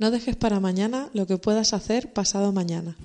No dejes para mañana lo que puedas hacer pasado mañana.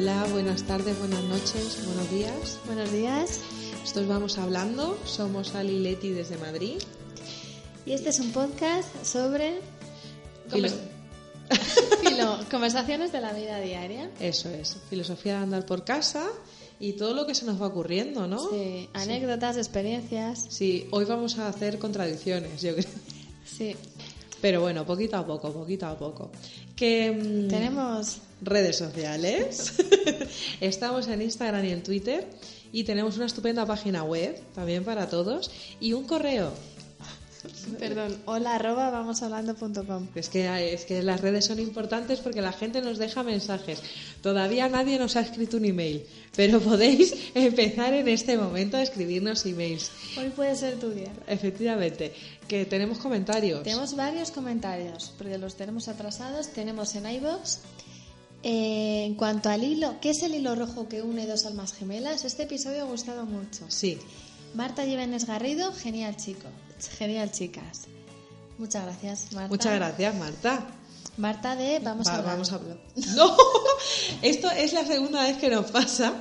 Hola, buenas tardes, buenas noches, buenos días. Buenos días. Estos vamos hablando. Somos Ali y Leti desde Madrid. Y este es un podcast sobre Filo- filo- conversaciones de la vida diaria. Eso es, filosofía de andar por casa y todo lo que se nos va ocurriendo, ¿no? Sí, anécdotas, experiencias. Sí, hoy vamos a hacer contradicciones, yo creo. Sí. Pero bueno, poquito a poco, poquito a poco. Que mm, Tenemos redes sociales. Estamos en Instagram y en Twitter y tenemos una estupenda página web también para todos y un correo. Perdón, hola arroba vamoshablando.com. Es que, es que las redes son importantes porque la gente nos deja mensajes. Todavía nadie nos ha escrito un email, pero podéis empezar en este momento a escribirnos emails. Hoy puede ser tu día. Efectivamente, que tenemos comentarios. Tenemos varios comentarios, porque los tenemos atrasados. Tenemos en iVoox. Eh, en cuanto al hilo, ¿qué es el hilo rojo que une dos almas gemelas? Este episodio ha gustado mucho. Sí, Marta Llevenes Garrido, genial chico. Genial chicas. Muchas gracias, Marta. muchas gracias, Marta. Marta de Vamos Va- a hablar. vamos a hablar. No, esto es la segunda vez que nos pasa.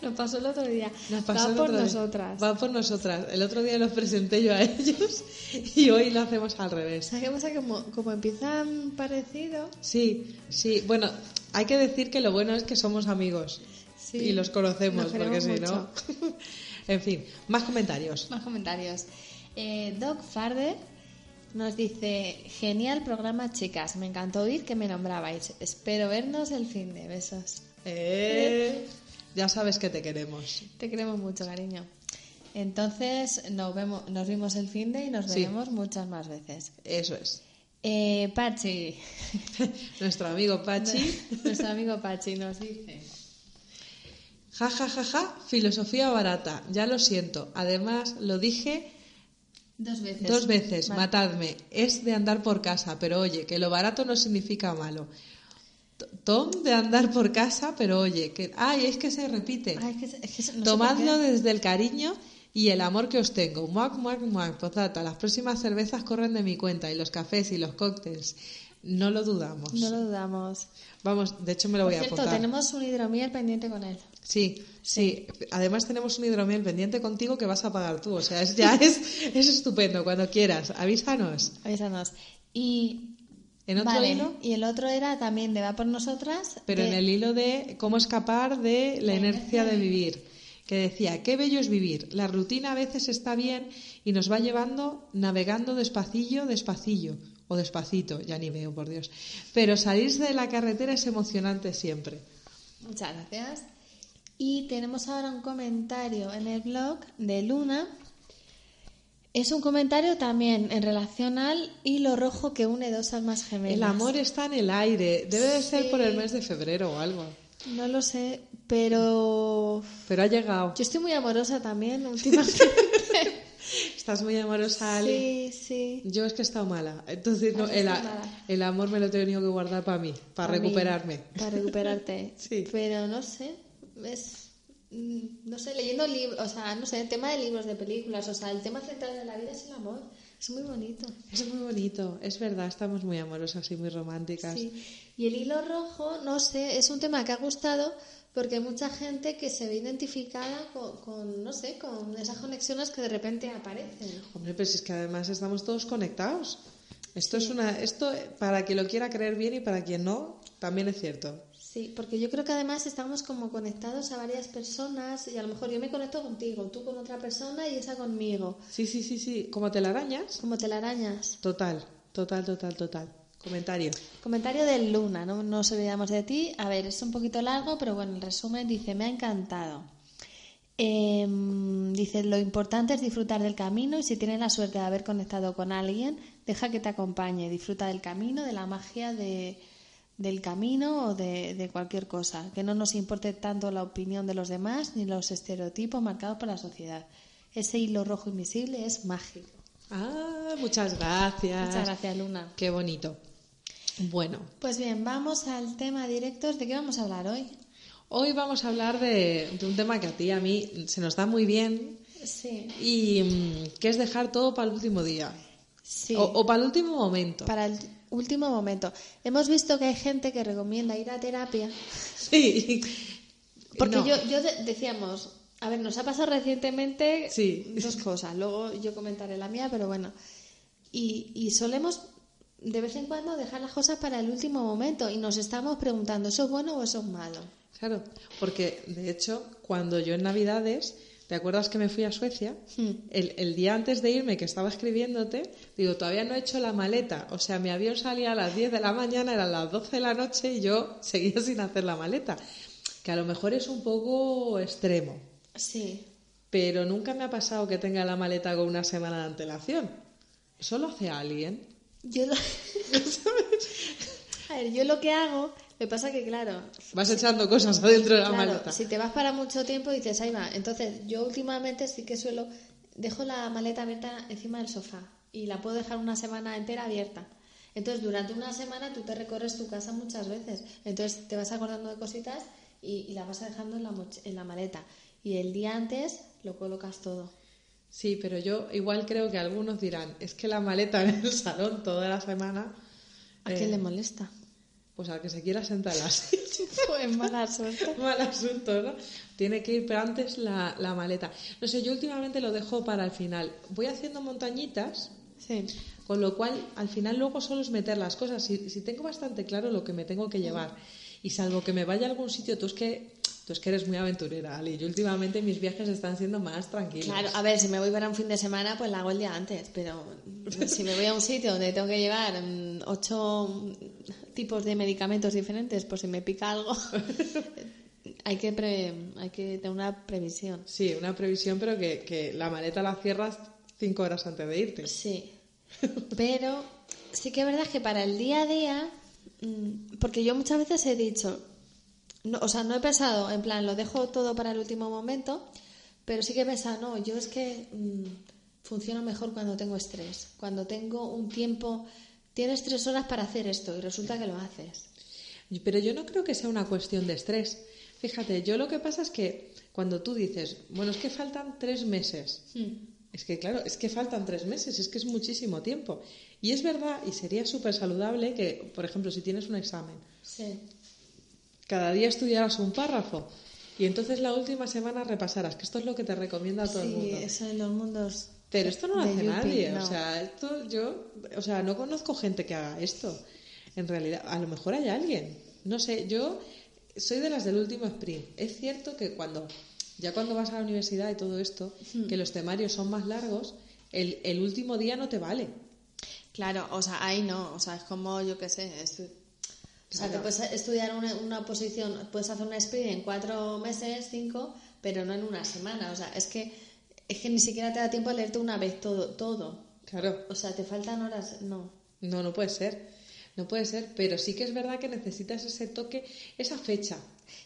Nos pasó el otro día. Nos pasó Va el por otro día. nosotras. Va por nosotras. El otro día los presenté yo a ellos y hoy lo hacemos al revés. ¿Sabes qué pasa? Como, como empiezan parecido, Sí, sí. Bueno, hay que decir que lo bueno es que somos amigos Sí, y los conocemos, porque si no. en fin, más comentarios. más comentarios. Eh, Doc Farder nos dice: Genial programa, chicas. Me encantó oír que me nombrabais. Espero vernos el fin de besos. Eh, ya sabes que te queremos. Te queremos mucho, cariño. Entonces, nos, vemos, nos vimos el fin de y nos Sí. veremos muchas más veces. Eso es. Eh, Pachi, Nuestro amigo Pachi. nuestro amigo Pachi, nos dice: Ja, ja, ja, ja, filosofía barata. Ya lo siento. Además, lo dije Dos veces. dos veces. Vale. Matadme. Es de andar por casa, pero oye, que lo barato no significa malo. Tom de andar por casa, pero oye, que. ¡Ay, es que se repite! Ay, es que- es que no sé por Tomadlo desde el cariño y el amor que os tengo. Muac, muac, muac. Postdata, las próximas cervezas corren de mi cuenta y los cafés y los cócteles. No lo dudamos. No lo dudamos. Vamos, de hecho me lo Por voy a apuntar. tenemos un hidromiel pendiente con él. Sí, sí. Además tenemos un hidromiel pendiente contigo que vas a pagar tú. O sea, es, ya es, es estupendo. Cuando quieras, avísanos. Avísanos. Y. En otro vale, hilo, Y el otro era también de Va por nosotras. pero de- en el hilo de cómo escapar de la inercia de vivir. Que decía, qué bello es vivir. La rutina a veces está bien y nos va llevando navegando despacillo, despacillo. O despacito, ya ni veo, por Dios. Pero salirse de la carretera es emocionante siempre. Muchas gracias. Y tenemos ahora un comentario en el blog de Luna. Es un comentario también en relación al hilo rojo que une dos almas gemelas. El amor está en el aire. Debe de ser por el mes de febrero o algo. No lo sé, pero Pero ha llegado. yo estoy muy amorosa también últimamente. Estás muy amorosa, Ali. sí, sí. Yo es que he estado mala. Entonces no, el, mala. el amor me lo he tenido que guardar para mí, para Pa' recuperarme. Para recuperarte. Sí. Pero no sé, es. mm, No sé, leyendo libros, o sea, no sé, el tema de libros, de películas, o sea, el tema central de la vida es el amor. Es muy bonito. Es muy bonito, es verdad, estamos muy amorosas y muy románticas. Sí. Y el hilo rojo, no sé, es un tema que ha gustado porque hay mucha gente que se ve identificada con, con, no sé, con esas conexiones que de repente aparecen. Hombre, pues es que además estamos todos conectados. Esto es una, esto para quien lo quiera creer bien y para quien no, también es cierto. Sí, porque yo creo que además estamos como conectados a varias personas y a lo mejor yo me conecto contigo, tú con otra persona y esa conmigo, Sí, sí, sí, sí. Como telarañas. como telarañas. Total, total, total, total. Comentario. Comentario de Luna, no nos olvidamos de ti. A ver, es un poquito largo, pero bueno, el resumen dice, me ha encantado. Em, dice, lo importante es disfrutar del camino y si tienes la suerte de haber conectado con alguien, deja que te acompañe, disfruta del camino, de la magia de, del camino o de, de cualquier cosa, que no nos importe tanto la opinión de los demás ni los estereotipos marcados por la sociedad. Ese hilo rojo invisible es mágico. Ah, muchas gracias. Muchas gracias, Luna. Qué bonito. Bueno, Pues bien, vamos al tema directos. ¿De qué vamos a hablar hoy? hoy vamos a hablar de, de un tema que a ti y a mí se nos da muy bien Sí. y mm, que es dejar todo para el último día. Sí. O, o para el último momento. Para el último momento. Hemos visto que hay gente que recomienda ir a terapia. Sí. Porque No. yo, yo de- decíamos, a ver, nos ha pasado recientemente Sí. dos cosas. Luego yo comentaré la mía, pero bueno. Y, y solemos de vez en cuando dejar las cosas para el último momento y nos estamos preguntando, ¿eso es bueno o eso es malo? Claro, porque de hecho, cuando yo en Navidades, ¿te acuerdas que me fui a Suecia? Hmm. El, el día antes de irme, que estaba escribiéndote, digo, todavía no he hecho la maleta. O sea, mi avión salía a las 10 de la mañana, eran las 12 de la noche y yo seguía sin hacer la maleta. Que a lo mejor es un poco extremo, Sí. pero nunca me ha pasado que tenga la maleta con una semana de antelación. ¿Eso lo hace alguien? Yo lo... a ver, yo lo que hago, me pasa que, claro, Vas echando cosas adentro de la Claro, maleta. si te vas para mucho tiempo dices, ahí va. Entonces, yo últimamente sí que suelo, dejo la maleta abierta encima del sofá y la puedo dejar una semana entera abierta. Entonces, durante una semana tú te recorres tu casa muchas veces. Entonces, te vas acordando de cositas y, y la vas dejando en la, en la maleta. Y el día antes lo colocas todo. Sí, pero yo igual creo que algunos dirán, es que la maleta en el salón toda la semana, ¿A eh, quién le molesta? pues al que se quiera sentar en la silla, Pues mala suerte. mal asunto, ¿no? Tiene que ir pero antes la, la maleta. No sé, yo últimamente lo dejo para el final. Voy haciendo montañitas, Sí. con lo cual al final luego solo es meter las cosas. Si, si tengo bastante claro lo que me tengo que llevar, y salvo que me vaya a algún sitio, tú es que, tú es que eres muy aventurera, Ali. Yo últimamente mis viajes están siendo más tranquilos. Claro, a ver, si me voy para un fin de semana, pues la hago el día antes, pero si me voy a un sitio donde tengo que llevar mm, ocho tipos de medicamentos diferentes, por si me pica algo, hay que, pre- hay que tener una previsión. Sí, una previsión, pero que, que la maleta la cierras cinco horas antes de irte. Sí, pero sí que es verdad que para el día a día, mm, porque yo muchas veces he dicho, no, o sea, no he pensado, en plan, lo dejo todo para el último momento, pero sí que he pensado, no, yo es que mm, funciono mejor cuando tengo estrés, cuando tengo un tiempo, tienes tres horas para hacer esto y resulta que lo haces. Pero yo no creo que sea una cuestión de estrés. Fíjate, yo lo que pasa es que cuando tú dices, bueno, es que faltan tres meses, es que claro, es que faltan tres meses, es que es muchísimo tiempo. Y es verdad, y sería súper saludable que, por ejemplo, si tienes un examen, Sí. Cada día estudiaras un párrafo y entonces la última semana repasaras, que esto es lo que te recomienda todo el Sí, mundo. eso en los mundos. Pero esto no lo hace Yupi, nadie. no. O sea, esto yo, o sea, no conozco gente que haga esto. En realidad, a lo mejor hay alguien. No sé, yo soy de las del último sprint. Es cierto que cuando, ya cuando vas a la universidad y todo esto, Hmm. que los temarios son más largos, el, el último día no te vale. Claro, o sea, ahí no, o sea, es como, yo qué sé, estu- o sea, te Claro. puedes estudiar una, una posición, puedes hacer una sprint en cuatro meses, cinco, pero no en una semana, o sea, es que, es que ni siquiera te da tiempo a leerte una vez todo, todo, Claro, o sea, te faltan horas, no. no, no puede ser. No puede ser, pero sí que es verdad que necesitas ese toque, esa fecha,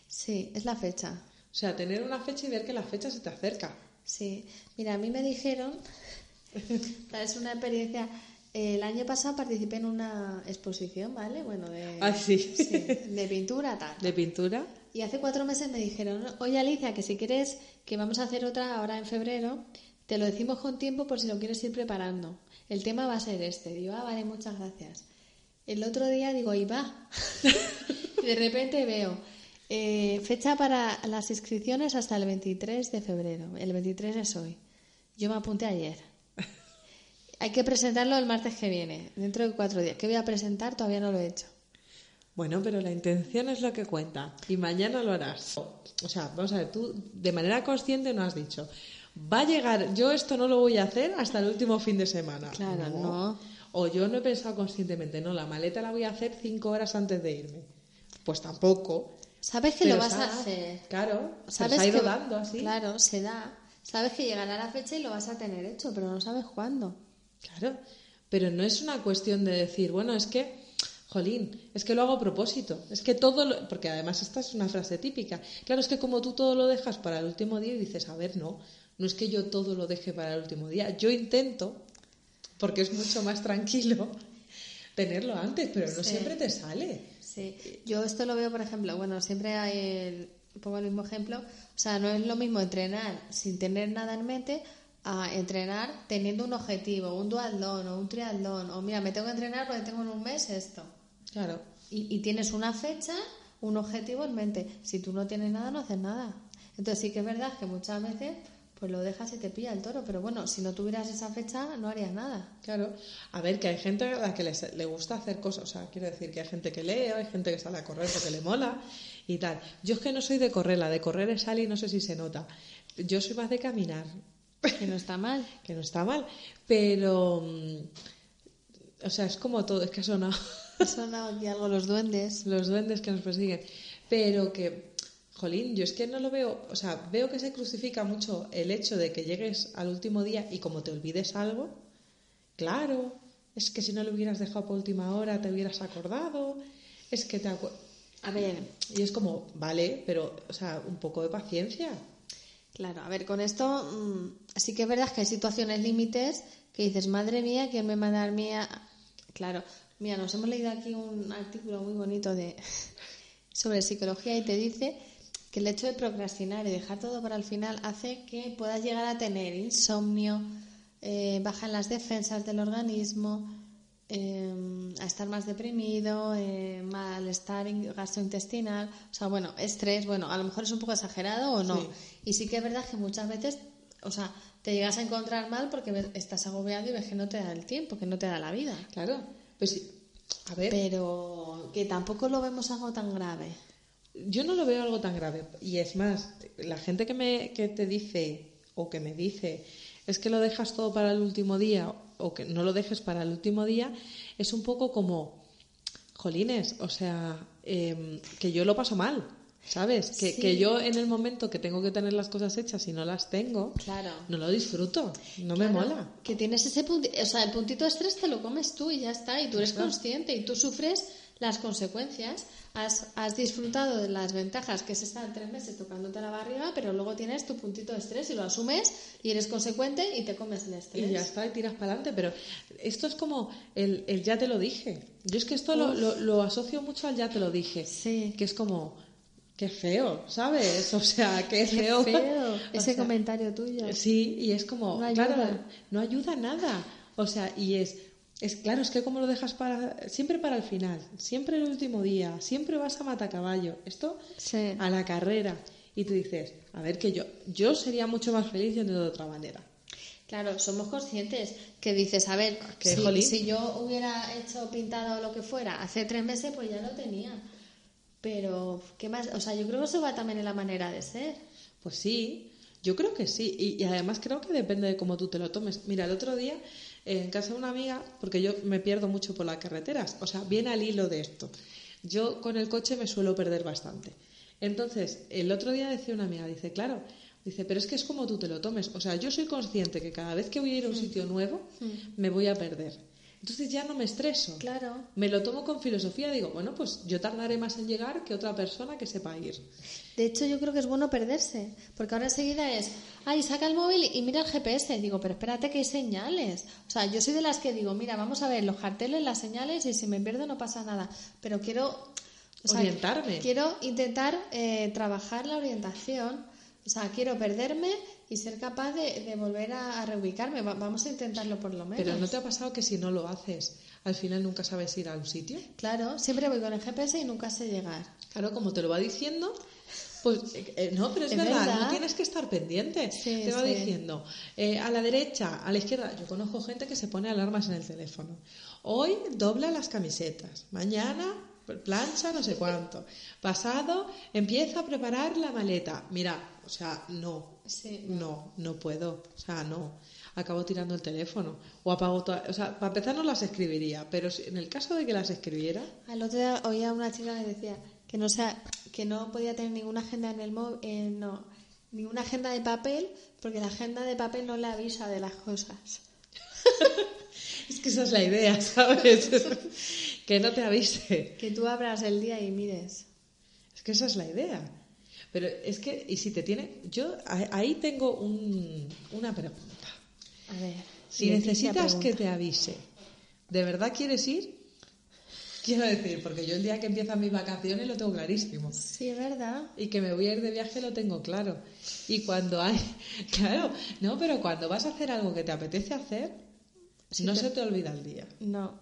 Sí, es la fecha. O sea, tener una fecha y ver que la fecha se te acerca. Sí, mira, a mí me dijeron, es una experiencia, el año pasado participé en una exposición, ¿vale? Bueno, de, Ah, sí. sí, de pintura, tal. ¿De pintura? Y hace cuatro meses me dijeron, oye Alicia, que si quieres que vamos a hacer otra ahora en febrero, te lo decimos con tiempo por si lo quieres ir preparando. El tema va a ser este. Digo, ah, vale, muchas gracias. El otro día digo, y va. De repente veo eh, fecha para las inscripciones hasta el 23 de febrero. El 23 es hoy. Yo me apunté ayer. Hay que presentarlo el martes que viene, dentro de cuatro días. ¿Qué voy a presentar? Todavía no lo he hecho. Bueno, pero la intención es lo que cuenta. Y mañana lo harás. O sea, vamos a ver, tú de manera consciente no has dicho, va a llegar, yo esto no lo voy a hacer hasta el último fin de semana. Claro, no. O yo no he pensado conscientemente, no, la maleta la voy a hacer cinco horas antes de irme. Pues tampoco. Sabes que Pero lo vas a ha- hacer. Claro, Sabes se ha ido que- dando así. Claro, se da. Sabes que llegará la fecha y lo vas a tener hecho, pero no sabes cuándo. Claro, pero no es una cuestión de decir, bueno, es que, jolín, es que lo hago a propósito, es que todo, lo- porque además esta es una frase típica, claro, es que como tú todo lo dejas para el último día y dices, a ver, no, no es que yo todo lo deje para el último día, yo intento, porque es mucho más tranquilo, tenerlo antes, pero no Sí. siempre te sale. Sí, yo esto lo veo, por ejemplo, bueno, siempre hay el, pongo el mismo ejemplo, o sea, no es lo mismo entrenar sin tener nada en mente a entrenar teniendo un objetivo, un dualdón o un triatlón, o mira, me tengo que entrenar porque tengo en un mes esto. Claro, Y, y tienes una fecha, un objetivo en mente. Si tú no tienes nada, no haces nada. Entonces sí que es verdad que muchas veces pues lo dejas y te pilla el toro, pero bueno, si no tuvieras esa fecha, no harías nada. Claro, a ver, que hay gente a la que les- le gusta hacer cosas, o sea, quiero decir que hay gente que lee, hay gente que sale a correr porque le mola y tal. Yo es que no soy de correr, la de correr es sale y no sé si se nota. Yo soy más de caminar, Que no está mal. que no está mal, pero, mm, o sea, es como todo, es que ha sonado Ha sonado aquí algo los duendes. los duendes que nos persiguen, pero que, jolín, yo es que no lo veo, o sea, veo que se crucifica mucho el hecho de que llegues al último día y como te olvides algo, claro, es que si no lo hubieras dejado por última hora te hubieras acordado, es que te acu- A ver, Y es como, vale, pero, o sea, un poco de paciencia. Claro, a ver, con esto mm, sí que es verdad que hay situaciones límites que dices, madre mía, ¿quién me manda a mí a-?". Claro, mira, nos hemos leído aquí un artículo muy bonito de sobre psicología y te dice que el hecho de procrastinar y dejar todo para el final hace que puedas llegar a tener insomnio, eh, bajan las defensas del organismo, eh, a estar más deprimido, eh, malestar in- gastrointestinal, o sea, bueno, estrés, bueno, a lo mejor es un poco exagerado o no. Sí. Y sí que es verdad que muchas veces, o sea, te llegas a encontrar mal porque estás agobiado y ves que no te da el tiempo, que no te da la vida. Claro, pues sí, a ver, Pero que tampoco lo vemos algo tan grave. yo no lo veo algo tan grave. Y es más, la gente que, me, que te dice o que me dice es que lo dejas todo para el último día o que no lo dejes para el último día, es un poco como, jolines, o sea, em, que yo lo paso mal, ¿sabes? Que, Sí. que yo en el momento que tengo que tener las cosas hechas y no las tengo, Claro. no lo disfruto, no me mola. Que tienes ese punto, o sea, el puntito de estrés te lo comes tú y ya está, y tú eres Claro. consciente y tú sufres las consecuencias. Has, has disfrutado de las ventajas que es estar tres meses tocándote la barriga, pero luego tienes tu puntito de estrés y lo asumes y eres consecuente y te comes el estrés. Y ya está, y tiras para adelante. Pero esto es como el, el ya te lo dije. Yo es que esto lo, lo- lo asocio mucho al ya te lo dije. Sí. Que es como, qué feo, ¿sabes? O sea, qué, Qué feo. feo O ese sea, comentario tuyo. Sí, y es como, No claro, no ayuda nada. O sea, y es, es claro, es que como lo dejas para, siempre para el final, siempre el último día, siempre vas a matacaballo. Esto Sí. a la carrera. Y tú dices, a ver, que yo, yo sería mucho más feliz yendo de otra manera. Claro, somos conscientes que dices, a ver, Que, si, si yo hubiera hecho pintado o lo que fuera hace tres meses, pues ya lo tenía. Pero, ¿qué más? O sea, yo creo que eso va también en la manera de ser. Pues sí, yo creo que sí. Y, y además creo que depende de cómo tú te lo tomes. Mira, el otro día en casa de una amiga, porque yo me pierdo mucho por las carreteras, o sea, viene al hilo de esto. Yo con el coche me suelo perder bastante. Entonces, el otro día decía una amiga, dice, claro, dice, pero es que es como tú te lo tomes. O sea, yo soy consciente que cada vez que voy a ir a un sitio nuevo, me voy a perder. Entonces ya no me estreso. Claro. Me lo tomo con filosofía, digo, bueno, pues yo tardaré más en llegar que otra persona que sepa ir. De hecho, yo creo que es bueno perderse, porque ahora enseguida es, ay, saca el móvil y mira el GPS. Digo, pero espérate que hay señales. O sea, yo soy de las que digo, mira, vamos a ver los carteles, las señales y si me pierdo no pasa nada. Pero quiero o sea, Orientarme. Quiero intentar eh, trabajar la orientación. O sea, quiero perderme y ser capaz de, de volver a, a reubicarme. Va- vamos a intentarlo por lo menos. Pero ¿no te ha pasado que si no lo haces, al final nunca sabes ir a un sitio? Claro, siempre voy con el GPS y nunca sé llegar. Claro, como te lo va diciendo, pues eh, no, pero es, Es verdad, verdad. no tienes que estar pendiente. Sí, te va sí. diciendo eh, a la derecha, a la izquierda. Yo conozco gente que se pone alarmas en el teléfono. Hoy dobla las camisetas, mañana plancha no sé cuánto. Pasado empieza a preparar la maleta. Mira, o sea, no, Sí. no, no puedo, o sea, no. Acabo tirando el teléfono o apago todas, o sea, para empezar no las escribiría, pero en el caso de que las escribiera, Al otro día oía una chica que decía que no sea, que no podía tener ninguna agenda en el móvil, no, ninguna agenda de papel, porque la agenda de papel no le avisa de las cosas. Es que esa es la idea, ¿sabes? que no te avise. Que tú abras el día y mires. Es que esa es la idea. Pero es que, y si te tiene. Yo ahí tengo un- una pregunta. A ver. Si necesitas que te avise, ¿de verdad quieres ir? Quiero decir, porque yo el día que empiezan mis vacaciones lo tengo clarísimo. Sí, es verdad. Y que me voy a ir de viaje lo tengo claro. Y cuando hay. Claro, no, pero cuando vas a hacer algo que te apetece hacer, no te- se te olvida el día. No.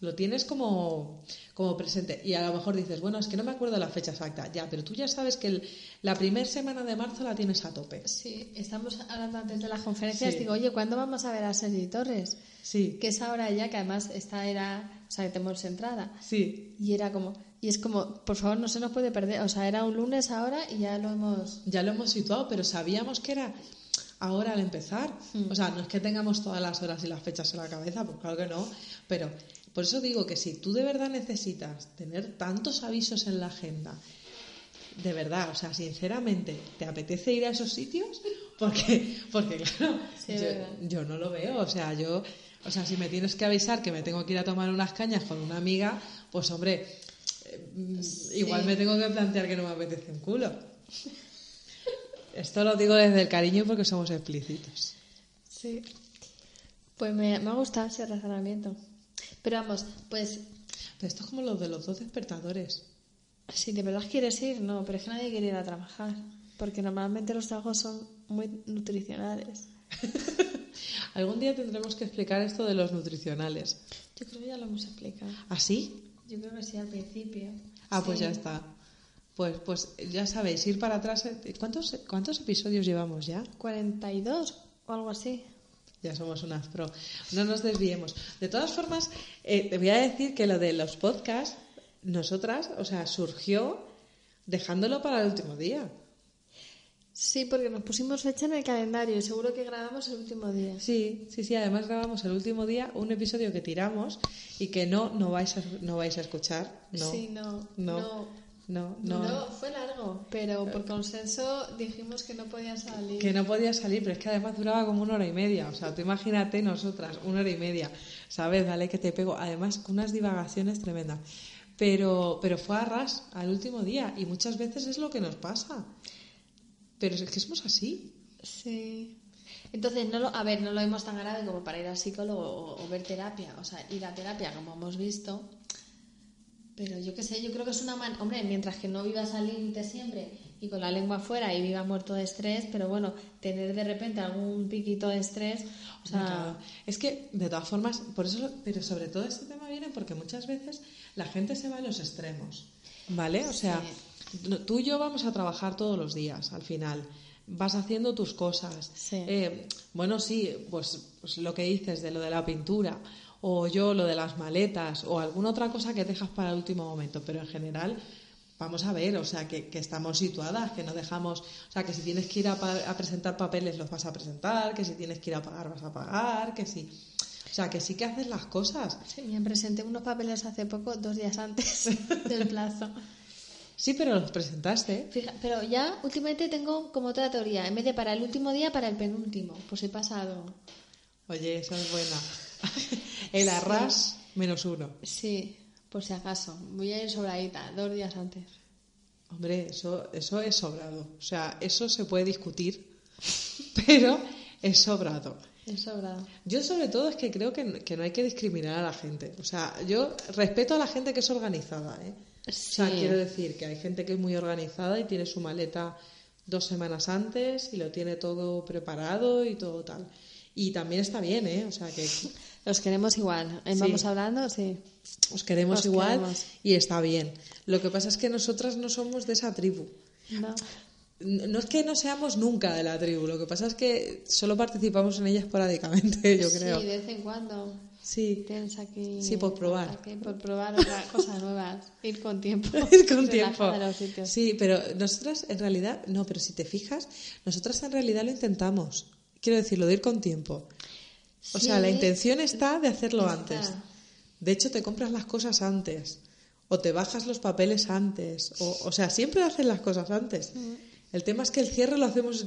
Lo tienes como, como presente. Y a lo mejor dices, bueno, es que no me acuerdo la fecha exacta. Ya, pero tú ya sabes que el- la primera semana de marzo la tienes a tope. Sí, estamos hablando antes de las conferencias. Sí. Digo, oye, ¿cuándo vamos a ver a Sergi Torres? Sí, Que es ahora ya, que además esta era, o sea, que tenemos entrada. sí. Y era como, y es como, por favor, no se nos puede perder. O sea, era un lunes ahora y ya lo hemos. Ya lo hemos situado, pero sabíamos que era ahora al empezar. O sea, no es que tengamos todas las horas y las fechas en la cabeza, pues claro que no. Pero por eso digo que si tú de verdad necesitas tener tantos avisos en la agenda, de verdad, o sea, sinceramente, ¿te apetece ir a esos sitios? Porque, porque claro, Sí, yo, no lo veo. O sea, yo, o sea, si me tienes que avisar que me tengo que ir a tomar unas cañas con una amiga, pues hombre, eh, igual me tengo que plantear que no me apetece un culo. Esto lo digo desde el cariño porque somos explícitos. Sí. Pues me, me ha gustado ese razonamiento. Pero vamos, pues Pero esto es como lo de los dos despertadores. si de verdad quieres ir, no, pero es que nadie quiere ir a trabajar. Porque normalmente los trabajos son muy nutricionales. Algún día tendremos que explicar esto de los nutricionales. Yo creo que ya lo hemos explicado. ¿Así? Yo creo que sí al principio. Ah, pues Sí. ya está. Pues, pues ya sabéis, ir para atrás. eh, ¿Cuántos, ¿Cuántos episodios llevamos ya? 42 o algo así. Ya somos unas pro. No nos desviemos. De todas formas, eh, te voy a decir que lo de los podcasts, nosotras, o sea, surgió dejándolo para el último día. Sí, porque nos pusimos fecha en el calendario y seguro que grabamos el último día. Sí, sí, sí. Además grabamos el último día un episodio que tiramos y que no, no vais a, no vais a escuchar. No, Sí, no. no, no. No, no. No, fue largo, pero por consenso dijimos que no podía salir. Que no podía salir, pero es que además duraba como una hora y media. O sea, tú imagínate nosotras, una hora y media. ¿Sabes? Dale que te pego. Además, con unas divagaciones tremendas. Pero, pero fue a ras al último día y muchas veces es lo que nos pasa. Pero es que somos así. Sí. Entonces, no lo, a ver, no lo vemos tan grave como para ir al psicólogo o, o ver terapia, o sea, ir a terapia como hemos visto. Pero yo qué sé, yo creo que es una man... Hombre, mientras que no vivas al límite siempre y con la lengua afuera y vivas muerto de estrés, pero bueno, tener de repente algún piquito de estrés, o sea, Claro. Es que, de todas formas, por eso, pero sobre todo este tema viene porque muchas veces la gente se va a los extremos, ¿vale? O sea, tú y yo vamos a trabajar todos los días, al final. Vas haciendo tus cosas. Sí. Eh, bueno, sí, pues, pues lo que dices de lo de la pintura, o yo lo de las maletas, o alguna otra cosa que dejas para el último momento, pero en general. Vamos a ver, o sea, que, que estamos situadas, que no dejamos, o sea, que si tienes que ir a, a presentar papeles los vas a presentar, que si tienes que ir a pagar vas a pagar, que sí. O sea, que sí que haces las cosas. sí, me presenté unos papeles hace poco, dos días antes del plazo. Sí, pero los presentaste. Fija- pero ya últimamente tengo como otra teoría, en vez de para el último día, para el penúltimo, por si pasa algo. Oye, esa es buena. El arras menos uno. Sí, por si acaso. Voy a ir sobradita, dos días antes. Hombre, eso, eso es sobrado. O sea, eso se puede discutir, pero es sobrado. Es sobrado. Yo sobre todo es que creo que, que no hay que discriminar a la gente. O sea, yo respeto a la gente que es organizada, ¿eh? O sea, Sí. quiero decir que hay gente que es muy organizada y tiene su maleta dos semanas antes y lo tiene todo preparado y todo tal. Y también está bien, ¿eh? O sea, que Los queremos igual. ¿En Sí. Vamos hablando, sí. os queremos Os igual queremos. y está bien. Lo que pasa es que nosotras no somos de esa tribu. No. No es que no seamos nunca de la tribu, lo que pasa es que solo participamos en ella esporádicamente, yo creo. Sí, de vez en cuando. Sí, Tienes aquí. Sí, por probar. aquí por probar cosas nuevas. Ir con tiempo. ir con tiempo. Sí, pero nosotras en realidad, no, pero si te fijas, nosotras en realidad lo intentamos. Quiero decirlo, de ir con tiempo. O Sí, sea, la intención está de hacerlo está. antes. De hecho, te compras las cosas antes. O te bajas los papeles antes. O, o sea, siempre haces las cosas antes. El tema es que el cierre lo hacemos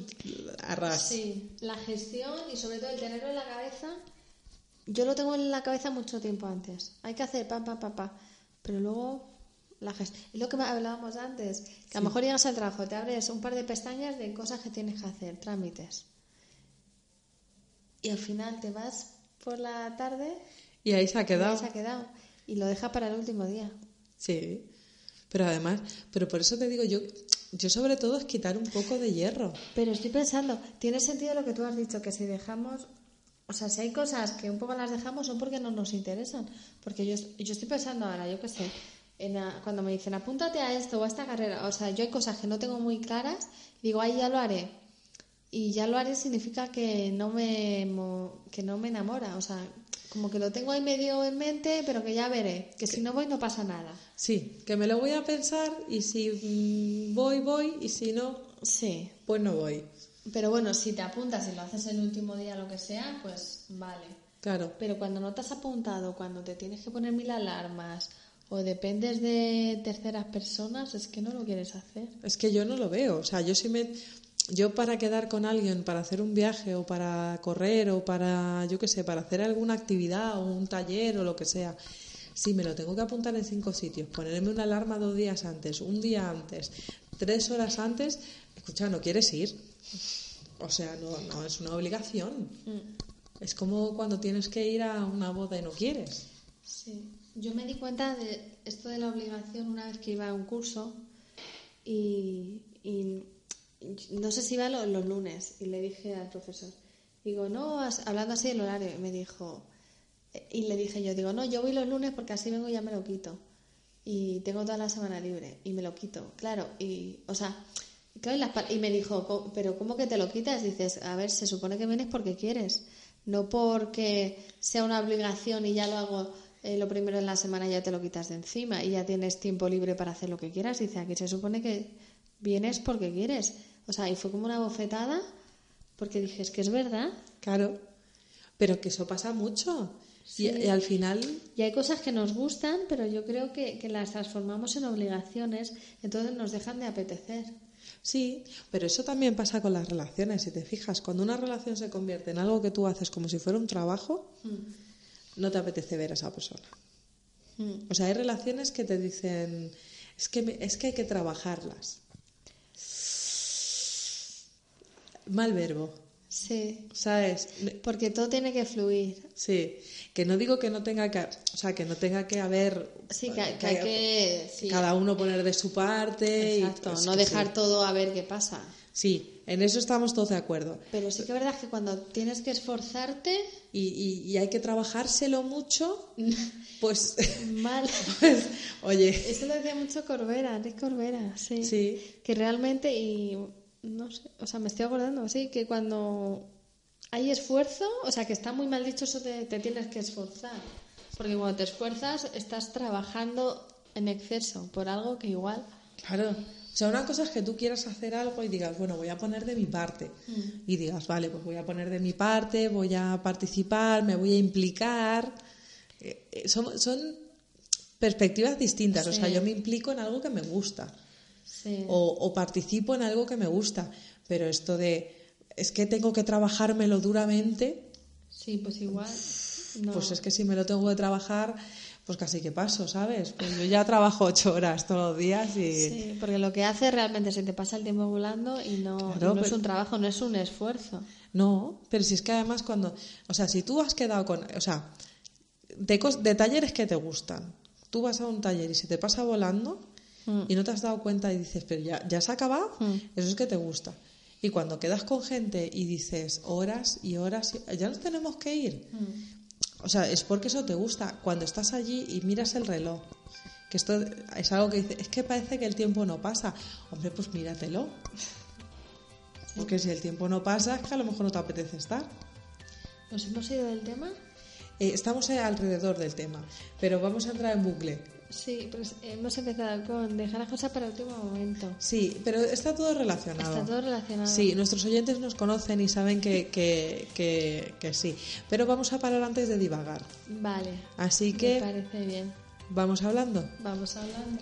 a ras. Sí, la gestión y sobre todo el tenerlo en la cabeza. Yo lo tengo en la cabeza mucho tiempo antes. Hay que hacer pam, pam, pam, pam. Pero luego la gestión. Es lo que hablábamos antes. Que a lo mejor llegas al trabajo, te abres un par de pestañas de cosas que tienes que hacer, trámites. Y al final te vas por la tarde Y ahí se ha y quedado. ahí se ha quedado. Y lo dejas para el último día. Sí. Pero además, pero por eso te digo, yo, yo sobre todo es quitar un poco de hierro. Pero estoy pensando, tiene sentido lo que tú has dicho, que si dejamos, o sea, si hay cosas que un poco las dejamos son porque no nos interesan. Porque yo, yo estoy pensando ahora, yo qué sé, en la- cuando me dicen apúntate a esto o a esta carrera, o sea, yo hay cosas que no tengo muy claras, digo, ahí ya lo haré. Y ya lo haré significa que no me, que no me enamora, o sea, como que lo tengo ahí medio en mente, pero que ya veré, que si no voy no pasa nada. Sí, que me lo voy a pensar y si voy, voy y si no, Sí, pues no voy. pero bueno, si te apuntas y lo haces el último día, lo que sea, pues vale. Claro. Pero cuando no te has apuntado, cuando te tienes que poner mil alarmas o dependes de terceras personas, es que no lo quieres hacer. Es que yo no lo veo. O sea, yo sí me. Yo para quedar con alguien, para hacer un viaje o para correr o para, yo qué sé, para hacer alguna actividad o un taller o lo que sea, si me lo tengo que apuntar en cinco sitios, ponerme una alarma dos días antes, un día antes, tres horas antes, escucha, no quieres ir. O sea, no, no es una obligación. Es como cuando tienes que ir a una boda y no quieres. Sí. Yo me di cuenta de esto de la obligación una vez que iba a un curso y, y no sé si iba lo- los lunes y le dije al profesor, digo, no, hablando así del horario, y me dijo, y le dije yo, digo, no, yo voy los lunes porque así vengo y ya me lo quito. Y tengo toda la semana libre y me lo quito, claro. Y, o sea, claro, y, me dijo, "¿Cómo- pero ¿cómo que te lo quitas? Dices, a ver, se supone que vienes porque quieres, no porque sea una obligación y ya lo hago eh, lo primero en la semana, ya te lo quitas de encima y ya tienes tiempo libre para hacer lo que quieras. Dice, aquí se supone que vienes porque quieres. O sea, y fue como una bofetada porque dije, es que es verdad. Claro. Pero que eso pasa mucho. Y- Sí. y al final Y hay cosas que nos gustan, pero yo creo que, que las transformamos en obligaciones, entonces nos dejan de apetecer. Sí, pero eso también pasa con las relaciones, si te fijas, cuando una relación se convierte en algo que tú haces como si fuera un trabajo, no te apetece ver a esa persona. Mm. O sea, hay relaciones que te dicen, es que, me- es que hay que trabajarlas. Mal verbo, Sí, ¿sabes? porque todo tiene que fluir. Sí, que no digo que no tenga que, o sea, que no tenga que haber Sí, que, que hay que... sí, cada uno poner de su parte. y- exacto, es no que dejar sí. todo a ver qué pasa. Sí, en eso estamos todos de acuerdo. Pero sí que es verdad que cuando tienes que esforzarte, y, y- y hay que trabajárselo mucho, pues, mal. pues, oye, Eso lo decía mucho Corbera, Enrique Corbera, sí. Sí. Que realmente, y no sé, o sea, me estoy acordando, sí, que cuando hay esfuerzo, o sea, que está muy mal dicho eso de te tienes que esforzar. Porque cuando te esfuerzas, estás trabajando en exceso por algo que igual. claro. O sea, una cosa es que tú quieras hacer algo y digas, bueno, voy a poner de mi parte. Y digas, vale, pues voy a poner de mi parte, voy a participar, me voy a implicar. Eh, eh, son, son perspectivas distintas. O sea, yo me implico en algo que me gusta. Sí. o, o participo en algo que me gusta. Pero esto de es que tengo que trabajármelo duramente, Sí, pues igual. No. Pues es que si me lo tengo que trabajar, pues casi que paso, ¿sabes? Pues yo ya trabajo ocho horas todos los días y... Sí, porque lo que hace realmente se te pasa el tiempo volando y no, Claro, y no es un trabajo, no es un esfuerzo. No, pero si es que además cuando... O sea, si tú has quedado con... O sea, de, de talleres que te gustan, tú vas a un taller y se te pasa volando Mm. y no te has dado cuenta y dices, pero ya, ya se ha acabado, Mm. eso es que te gusta. Y cuando quedas con gente y dices horas y horas, y- ya nos tenemos que ir. O sea, es porque eso te gusta. Cuando estás allí y miras el reloj, que esto es algo que dice, es que parece que el tiempo no pasa. Hombre, pues míratelo. Porque si el tiempo no pasa, es que a lo mejor no te apetece estar. ¿Nos hemos ido del tema? Eh, estamos eh, alrededor del tema, pero vamos a entrar en bucle. Sí, pero es- hemos empezado con dejar las cosas para el último momento. Sí, pero está todo relacionado. Está todo relacionado. Sí, nuestros oyentes nos conocen y saben que, que, que, que sí. Pero vamos a parar antes de divagar. Vale. Así Me que parece bien. vamos hablando. Vamos hablando.